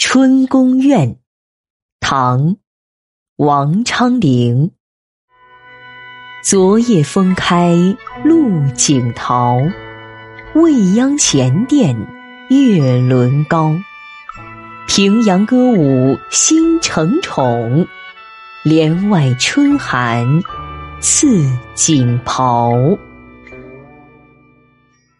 春宫怨，唐·王昌龄。昨夜风开露井桃，未央前殿月轮高。平阳歌舞新承宠，帘外春寒赐锦袍。